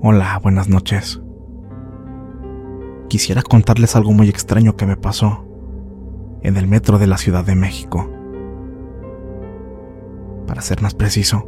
Hola, buenas noches. Quisiera contarles algo muy extraño que me pasó en el metro de la Ciudad de México. Para ser más preciso,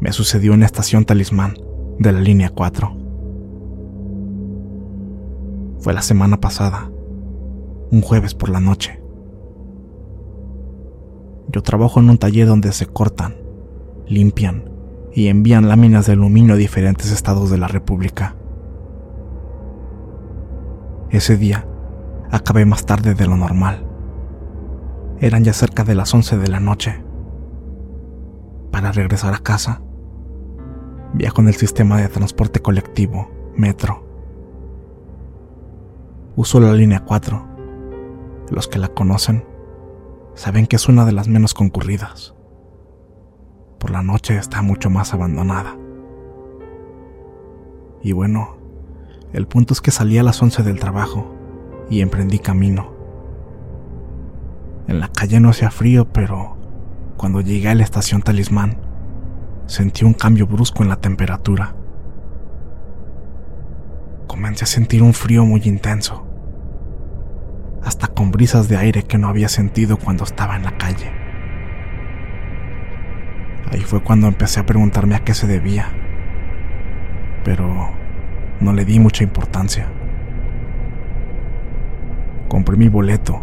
me sucedió en la estación Talismán de la línea 4. Fue la semana pasada, un jueves por la noche. Yo trabajo en un taller donde se cortan, limpian y envían láminas de aluminio a diferentes estados de la República. Ese día acabé más tarde de lo normal. Eran ya cerca de las 11 de la noche. Para regresar a casa, viajo en el sistema de transporte colectivo, metro. Uso la línea 4. Los que la conocen saben que es una de las menos concurridas. Por la noche está mucho más abandonada. Y bueno, el punto es que salí a las 11 del trabajo y emprendí camino. En la calle no hacía frío, pero cuando llegué a la estación Talismán, sentí un cambio brusco en la temperatura. Comencé a sentir un frío muy intenso, hasta con brisas de aire que no había sentido cuando estaba en la calle. Ahí fue cuando empecé a preguntarme a qué se debía, pero no le di mucha importancia. Compré mi boleto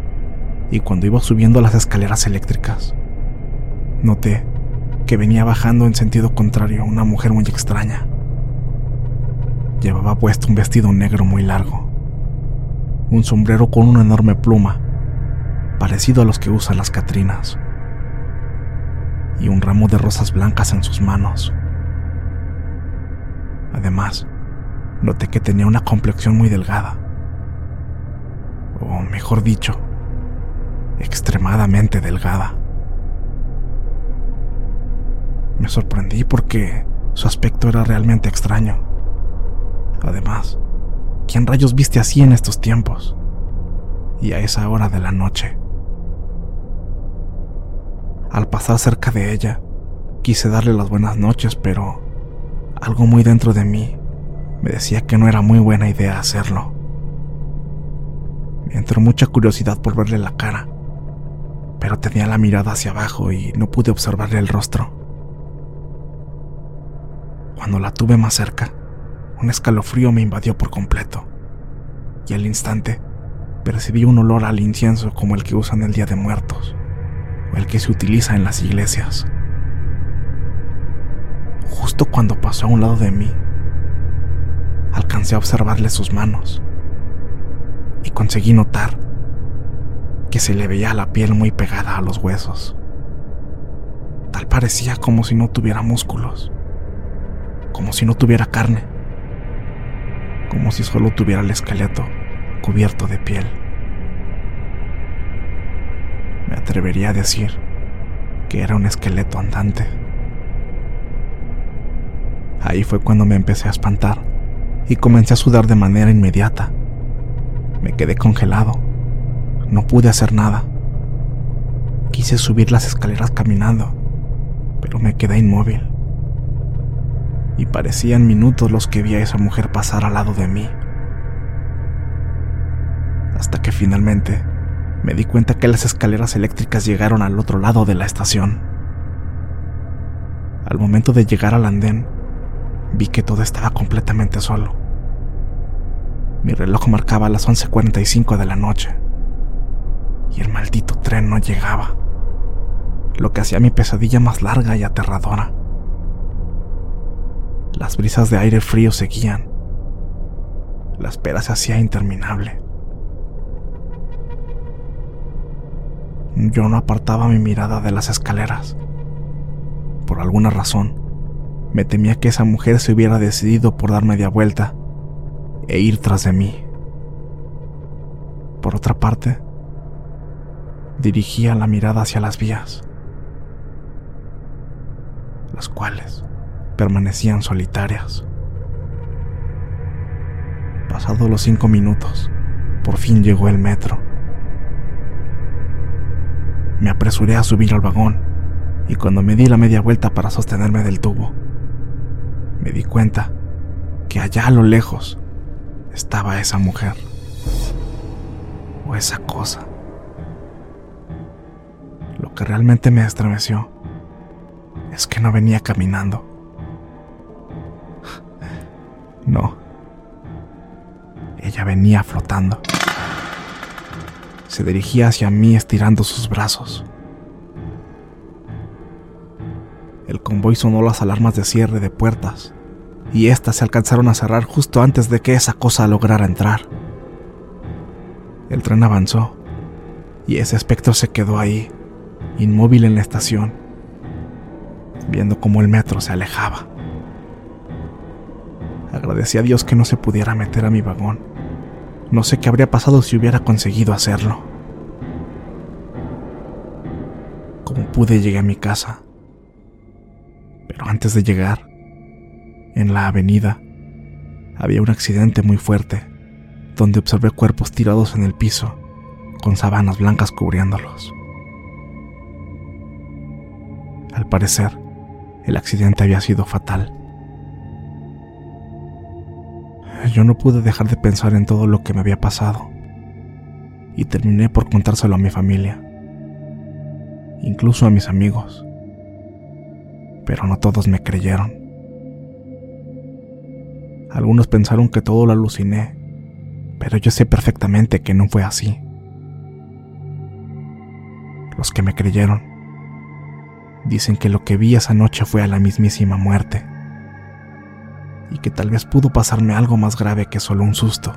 y cuando iba subiendo las escaleras eléctricas, noté que venía bajando en sentido contrario una mujer muy extraña. Llevaba puesto un vestido negro muy largo, un sombrero con una enorme pluma, parecido a los que usan las Catrinas, y un ramo de rosas blancas en sus manos. Además, noté que tenía una complexión muy delgada, o mejor dicho, extremadamente delgada. Me sorprendí porque su aspecto era realmente extraño. Además, ¿quién rayos viste así en estos tiempos? Y a esa hora de la noche. Al pasar cerca de ella, quise darle las buenas noches, pero algo muy dentro de mí me decía que no era muy buena idea hacerlo. Me entró mucha curiosidad por verle la cara, pero tenía la mirada hacia abajo y no pude observarle el rostro. Cuando la tuve más cerca, un escalofrío me invadió por completo, y al instante percibí un olor al incienso como el que usan el Día de Muertos, o el que se utiliza en las iglesias. Justo cuando pasó a un lado de mí, alcancé a observarle sus manos y conseguí notar que se le veía la piel muy pegada a los huesos. Tal parecía como si no tuviera músculos. Como si no tuviera carne, como si solo tuviera el esqueleto cubierto de piel. Me atrevería a decir que era un esqueleto andante. Ahí fue cuando me empecé a espantar y comencé a sudar de manera inmediata. Me quedé congelado. No pude hacer nada. Quise subir las escaleras caminando, pero me quedé inmóvil. Y parecían minutos los que vi a esa mujer pasar al lado de mí. Hasta que finalmente me di cuenta que las escaleras eléctricas llegaron al otro lado de la estación. Al momento de llegar al andén, vi que todo estaba completamente solo. Mi reloj marcaba las 11:45 de la noche y el maldito tren no llegaba, lo que hacía mi pesadilla más larga y aterradora. Las brisas de aire frío seguían. La espera se hacía interminable. Yo no apartaba mi mirada de las escaleras. Por alguna razón, me temía que esa mujer se hubiera decidido por dar media vuelta e ir tras de mí. Por otra parte, dirigía la mirada hacia las vías, las cuales permanecían solitarias. Pasados los cinco minutos, por fin llegó el metro. Me apresuré a subir al vagón y cuando me di la media vuelta para sostenerme del tubo, me di cuenta que allá a lo lejos estaba esa mujer o esa cosa. Lo que realmente me estremeció es que no venía caminando. No. Ella venía flotando. Se dirigía hacia mí estirando sus brazos. El convoy sonó las alarmas de cierre de puertas y éstas se alcanzaron a cerrar justo antes de que esa cosa lograra entrar. El tren avanzó y ese espectro se quedó ahí, inmóvil en la estación, viendo cómo el metro se alejaba. Agradecí a Dios que no se pudiera meter a mi vagón. No sé qué habría pasado si hubiera conseguido hacerlo. Como pude llegué a mi casa. Pero antes de llegar, en la avenida, había un accidente muy fuerte, donde observé cuerpos tirados en el piso, con sábanas blancas cubriéndolos. Al parecer, el accidente había sido fatal. Yo no pude dejar de pensar en todo lo que me había pasado y terminé por contárselo a mi familia, incluso a mis amigos, pero no todos me creyeron. Algunos pensaron que todo lo aluciné, pero yo sé perfectamente que no fue así. Los que me creyeron dicen que lo que vi esa noche fue a la mismísima muerte y que tal vez pudo pasarme algo más grave que solo un susto.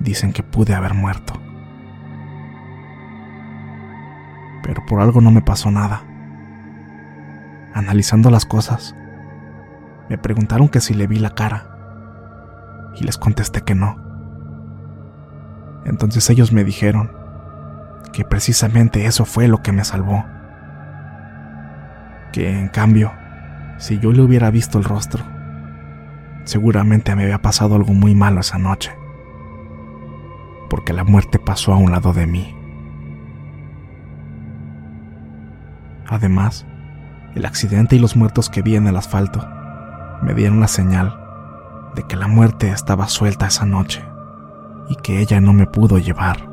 Dicen que pude haber muerto. Pero por algo no me pasó nada. Analizando las cosas, me preguntaron que si le vi la cara. Y les contesté que no. Entonces ellos me dijeron que precisamente eso fue lo que me salvó. Que en cambio, si yo le hubiera visto el rostro, seguramente me había pasado algo muy malo esa noche. Porque la muerte pasó a un lado de mí. Además, el accidente y los muertos que vi en el asfalto me dieron la señal de que la muerte estaba suelta esa noche y que ella no me pudo llevar.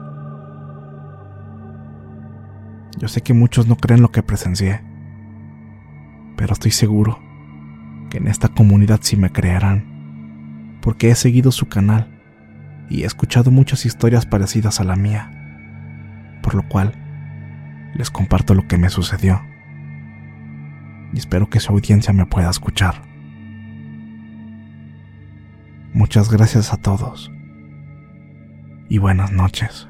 Yo sé que muchos no creen lo que presencié, pero estoy seguro que en esta comunidad sí me creerán, porque he seguido su canal y he escuchado muchas historias parecidas a la mía, por lo cual les comparto lo que me sucedió y espero que su audiencia me pueda escuchar. Muchas gracias a todos y buenas noches.